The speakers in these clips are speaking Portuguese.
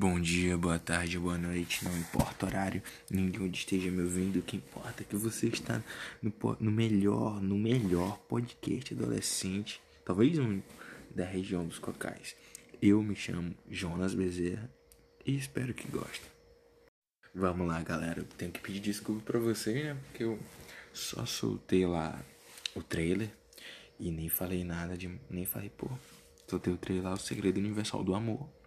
Bom dia, boa tarde, boa noite, não importa o horário, ninguém onde esteja me ouvindo, o que importa é que você está no, no melhor, no melhor podcast adolescente, talvez um da região dos cocais. Eu me chamo Jonas Bezerra e espero que gostem. Vamos lá, galera, eu tenho que pedir desculpa pra vocês, né, porque eu só soltei lá o trailer e nem falei nada de, nem falei, pô, soltei o trailer lá, o segredo universal do amor.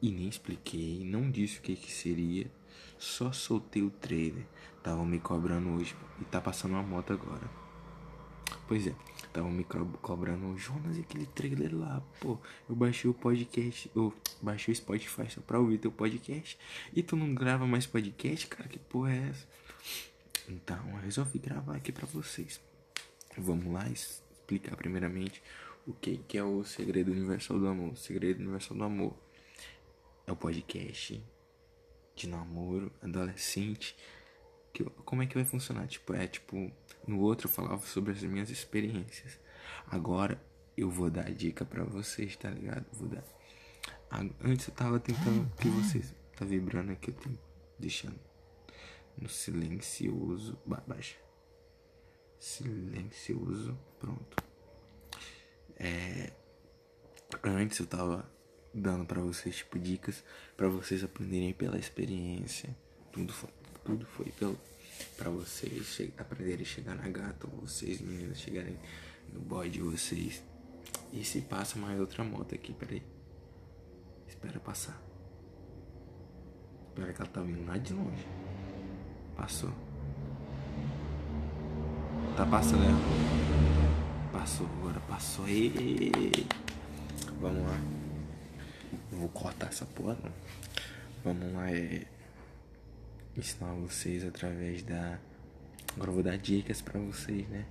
E nem expliquei, não disse o que que seria, só soltei o trailer. Estavam me cobrando hoje e tá passando uma moto agora. Pois é, estavam me co cobrando, Jonas, e aquele trailer lá, pô. Eu baixei o podcast, eu baixei o Spotify só pra ouvir teu podcast. E tu não grava mais podcast, cara? Que porra é essa? Então, eu resolvi gravar aqui pra vocês. Vamos lá explicar primeiramente o que, que é o segredo universal do amor. O segredo universal do amor é o podcast de namoro adolescente. Que, como é que vai funcionar? Tipo, é tipo, no outro eu falava sobre as minhas experiências. Agora eu vou dar dica para vocês, tá ligado? Vou dar. Antes eu tava tentando que vocês tá vibrando aqui, eu tenho deixando no silencioso, baixa. Silencioso, pronto. É antes eu tava dando para vocês tipo dicas para vocês aprenderem pela experiência. Tudo foi, tudo foi pelo para vocês aprenderem a chegar na gata, vocês meninas chegarem no boy de vocês. E se passa mais outra moto aqui, peraí. Espera passar. Espera que ela tá vindo lá de longe. Passou. Tá passando, né? Passou agora, passou. Ei, Vamos lá. Não vou cortar essa porra. Vamos lá, é. Ensinar vocês através da. Agora eu vou dar dicas pra vocês, né?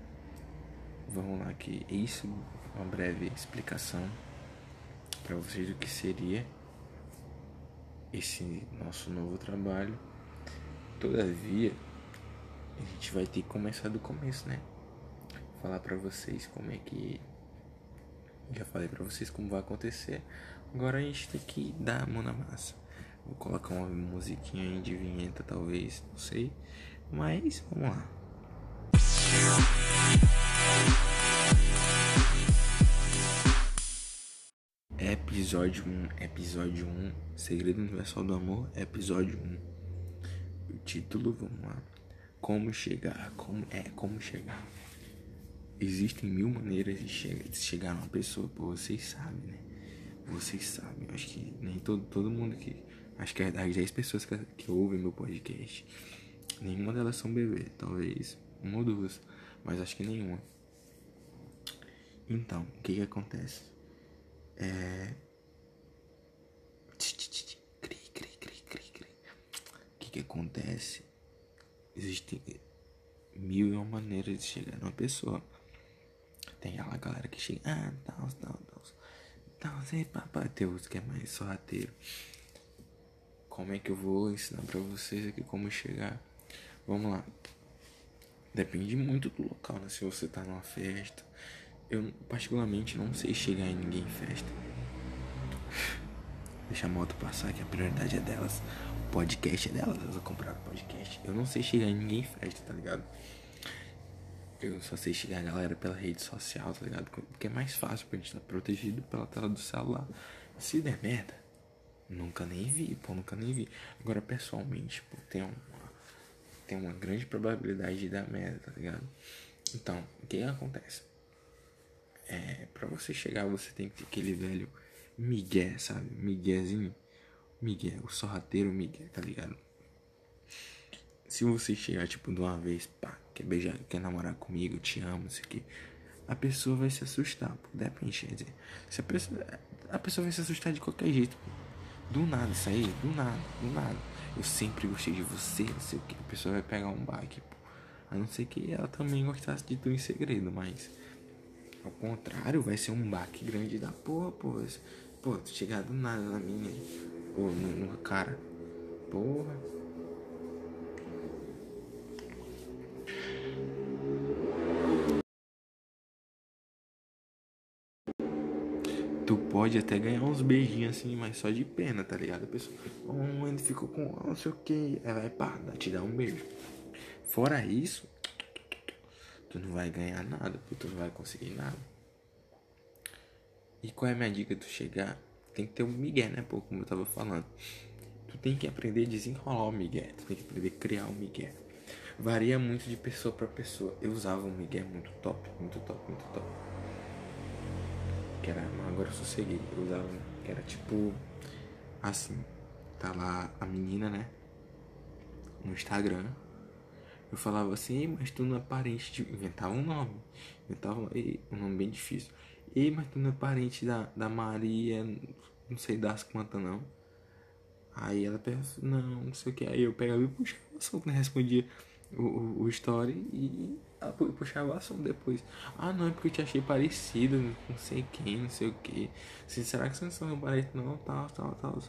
Vamos lá, que isso uma breve explicação para vocês do que seria esse nosso novo trabalho. Todavia, a gente vai ter que começar do começo, né? Falar para vocês como é que já falei para vocês como vai acontecer. Agora a gente tem que dar a mão na massa. Vou colocar uma musiquinha aí de vinheta, talvez, não sei. Mas vamos lá. Episódio 1, episódio 1, Segredo Universal do Amor, episódio 1. O título, vamos lá. Como chegar, como é, como chegar. Existem mil maneiras de chegar, de chegar numa pessoa, pô, vocês sabem, né? Vocês sabem, acho que nem todo, todo mundo que. Acho que as 10 pessoas que, que ouvem meu podcast, nenhuma delas são bebê. Talvez uma ou duas, mas acho que nenhuma. Então, o que que acontece? É. O que que acontece? Existem mil e uma maneiras de chegar numa pessoa. Tem aquela galera que chega, ah, tal, tal, tal. Tal, sei, papai, Deus que é mais sorrateiro. Como é que eu vou ensinar pra vocês aqui como chegar? Vamos lá. Depende muito do local, né? Se você tá numa festa. Eu, particularmente, não sei chegar em ninguém em festa. Deixa a moto passar, que a prioridade é delas. O podcast é delas, elas compraram o podcast. Eu não sei chegar em ninguém em festa, tá ligado? Eu só sei chegar a galera pela rede social, tá ligado? Porque é mais fácil pra gente estar tá protegido pela tela do celular. Se der merda, nunca nem vi, pô, nunca nem vi. Agora, pessoalmente, pô, tem uma, tem uma grande probabilidade de dar merda, tá ligado? Então, o que acontece? É, pra você chegar, você tem que ter aquele velho migué, sabe? Miguezinho. Miguel, o sorrateiro Miguel, tá ligado? Se você chegar, tipo, de uma vez, pá, quer beijar, quer namorar comigo, te amo, isso aqui. A pessoa vai se assustar, pô. Depende, quer dizer. Se a pessoa. A pessoa vai se assustar de qualquer jeito, pô. Do nada, isso aí, do nada, do nada. Eu sempre gostei de você, não sei o que. A pessoa vai pegar um baque, pô. A não ser que ela também gostasse de tu em segredo, mas. Ao contrário, vai ser um baque grande da porra, pô. Pô, tu chegar do nada na minha. Pô, no, no cara. Porra. Pode até ganhar uns beijinhos assim, mas só de pena, tá ligado? A pessoa, oh, ele ficou com não sei o que, aí vai pá, te dá um beijo. Fora isso, tu não vai ganhar nada, tu não vai conseguir nada. E qual é a minha dica? Tu chegar, tem que ter um migué, né, pô, como eu tava falando. Tu tem que aprender a desenrolar o migué, tu tem que aprender a criar o migué. Varia muito de pessoa para pessoa. Eu usava um migué muito top, muito top, muito top. Que era, agora eu sosseguei. Eu usava, que era tipo assim, tá lá a menina, né? No Instagram. Eu falava assim, mas tu não é parente de. Inventava um nome. Inventava um nome bem difícil. Ei, mas tu não é parente da, da Maria, não sei das quantas não. Aí ela pensa, não, não sei o que. Aí eu pegava e puxava o assunto, né? Respondia o, o, story e puxava o assunto depois. Ah, não, é porque eu te achei parecido, não sei quem, não sei o que. Assim, será que você não são parente? Não, tal, tal, tal.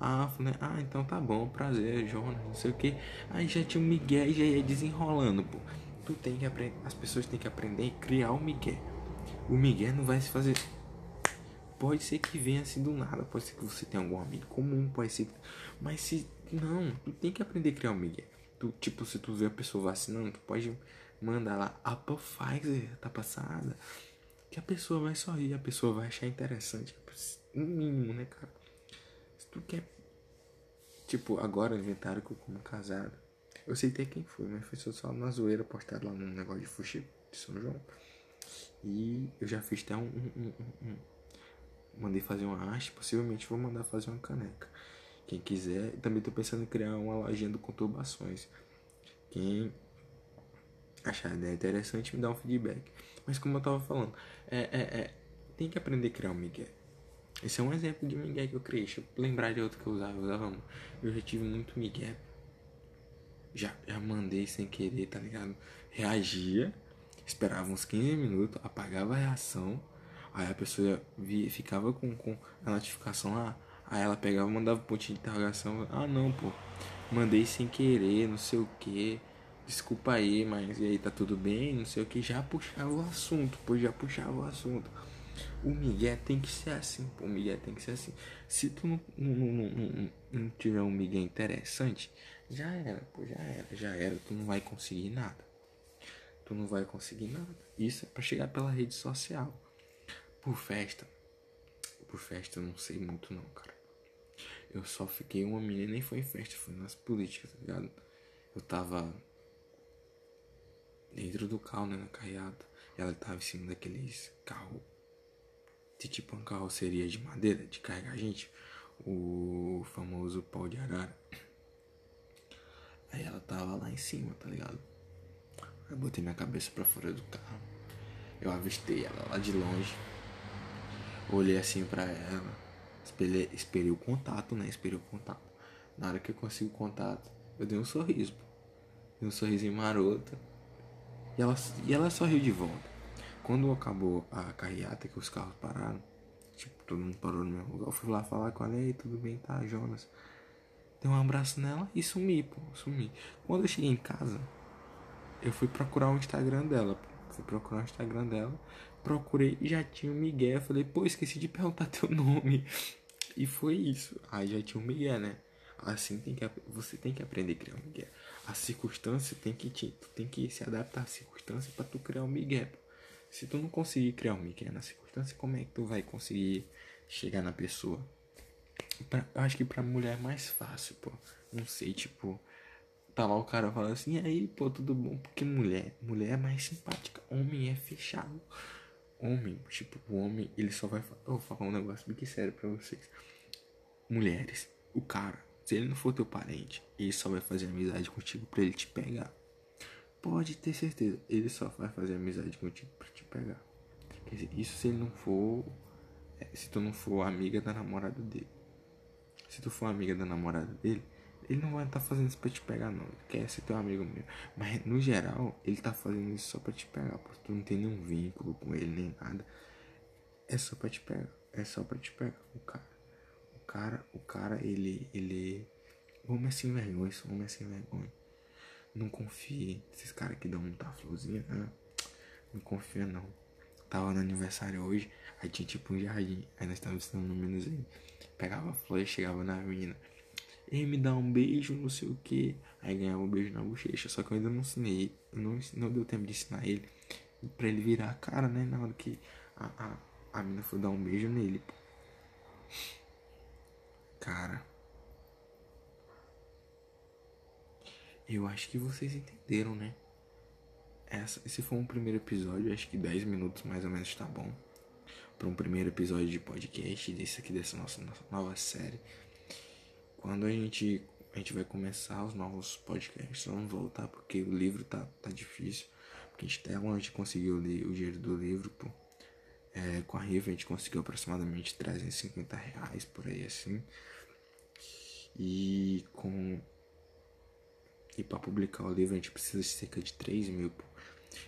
Ah, né? ah, então tá bom, prazer, Jonas, não sei o que. Aí já tinha o Miguel e já ia desenrolando, pô. Tu tem que aprender, as pessoas têm que aprender a criar o Miguel. O Miguel não vai se fazer. Pode ser que venha assim do nada, pode ser que você tenha algum amigo comum, pode ser. Mas se. Não, tu tem que aprender a criar o Miguel. Tu, tipo, se tu vê a pessoa vacinando, tu pode mandar lá, a Pfizer tá passada. Que a pessoa vai sorrir, a pessoa vai achar interessante. No mínimo, né, cara? Se tu quer. Tipo, agora inventaram que eu como casado. Eu sei até quem foi, mas foi só na zoeira postado lá num negócio de fuxi de São João. E eu já fiz até um, um, um, um, Mandei fazer uma haste, possivelmente vou mandar fazer uma caneca. Quem quiser, também tô pensando em criar uma lojinha do Conturbações. Quem achar a ideia interessante, me dá um feedback. Mas como eu tava falando, é, é, é tem que aprender a criar um Miguel. Esse é um exemplo de Miguel que eu criei. Deixa eu lembrar de outro que eu usava. Eu usava Eu já tive muito Miguel. Já, já mandei sem querer, tá ligado? Reagia, esperava uns 15 minutos, apagava a reação. Aí a pessoa via, ficava com, com a notificação lá. Aí ela pegava, mandava um pontinho de interrogação. Ah, não, pô. Mandei sem querer, não sei o que. Desculpa aí, mas e aí, tá tudo bem? Não sei o que. Já puxava o assunto, pô. Já puxava o assunto. O Miguel tem que ser assim, pô. O Miguel tem que ser assim. Se tu não, não, não, não, não tiver um Miguel interessante, já era, pô. Já era, já era. Tu não vai conseguir nada. Tu não vai conseguir nada. Isso é pra chegar pela rede social. Por festa. Por festa eu não sei muito não, cara. Eu só fiquei uma menina nem foi em festa, foi nas políticas, tá ligado? Eu tava dentro do carro, né, na carreata. Ela tava em cima daqueles carro de tipo uma carroceria de madeira de carregar gente, o famoso pau de arara. Aí ela tava lá em cima, tá ligado? Eu botei minha cabeça pra fora do carro. Eu avistei ela lá de longe. Olhei assim pra ela. Esperei, esperei o contato, né? Esperei o contato. Na hora que eu consigo o contato, eu dei um sorriso, pô. Dei um sorrisinho maroto. E ela, e ela sorriu de volta. Quando acabou a carreata, que os carros pararam, tipo, todo mundo parou no mesmo lugar, eu fui lá falar com ela, ei, tudo bem, tá, Jonas? Dei um abraço nela e sumi, pô, sumi. Quando eu cheguei em casa, eu fui procurar o Instagram dela, pô. Fui procurar o Instagram dela, procurei e já tinha o Miguel. Falei, pô, esqueci de perguntar teu nome. E foi isso. Aí já tinha o Miguel, né? Assim tem que você tem que aprender a criar um Miguel. A circunstância tem que te, tu tem que se adaptar à circunstância para tu criar um Miguel. Se tu não conseguir criar um Miguel na circunstância, como é que tu vai conseguir chegar na pessoa? Pra, eu acho que pra mulher é mais fácil, pô. Não sei, tipo, tá lá o cara falando assim, e aí, pô, tudo bom? Porque mulher, mulher é mais simpática, homem é fechado. Homem, tipo, o homem, ele só vai falar. Eu vou falar um negócio bem sério pra vocês. Mulheres, o cara, se ele não for teu parente, ele só vai fazer amizade contigo pra ele te pegar. Pode ter certeza, ele só vai fazer amizade contigo pra te pegar. Quer dizer, isso se ele não for. É, se tu não for amiga da namorada dele. Se tu for amiga da namorada dele, ele não vai estar tá fazendo isso pra te pegar, não. Quer ser teu amigo mesmo. Mas no geral, ele tá fazendo isso só pra te pegar. Porque tu não tem nenhum vínculo com ele, nem nada. É só pra te pegar. É só pra te pegar. O cara. O cara, o cara, ele. ele homem é sem vergonha. Esse homem é sem vergonha. Não confie. Esses caras que dão muita florzinha, né? Não confia, não. tava no aniversário hoje, aí tinha tipo um jardim, aí nós tava ensinando no menos aí. Pegava a flor e chegava na menina. Ei, me dá um beijo, não sei o que. Aí ganhava um beijo na bochecha. Só que eu ainda não ensinei. Não, não deu tempo de ensinar ele. Pra ele virar a cara, né? Na hora que a, a, a mina foi dar um beijo nele. Cara. Eu acho que vocês entenderam, né? Essa, esse foi um primeiro episódio, acho que 10 minutos mais ou menos tá bom. Para um primeiro episódio de podcast desse aqui, dessa nossa, nossa nova série. Quando a gente, a gente vai começar os novos podcasts, vamos voltar porque o livro tá, tá difícil. Porque a gente até longe de conseguir o, o dinheiro do livro, pô. É, com a Riva a gente conseguiu aproximadamente 350 reais por aí assim. E com. E para publicar o livro a gente precisa de cerca de 3 mil. Pô.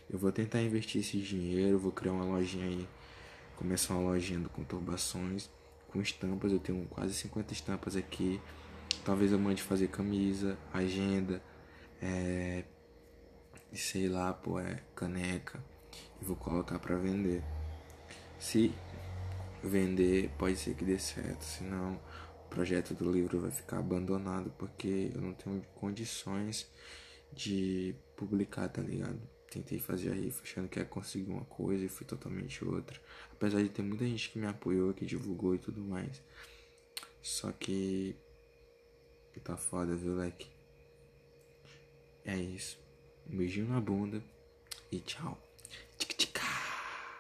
Eu vou tentar investir esse dinheiro, vou criar uma lojinha aí. Começar uma lojinha do conturbações com estampas. Eu tenho quase 50 estampas aqui. Talvez eu mande fazer camisa, agenda, é, sei lá, pô, é caneca. E vou colocar para vender. Se vender, pode ser que dê certo, senão o projeto do livro vai ficar abandonado porque eu não tenho condições de publicar, tá ligado? Tentei fazer a rifa achando que ia conseguir uma coisa e fui totalmente outra. Apesar de ter muita gente que me apoiou, que divulgou e tudo mais. Só que tá foda, viu, leque? É isso. Um beijinho na bunda e tchau.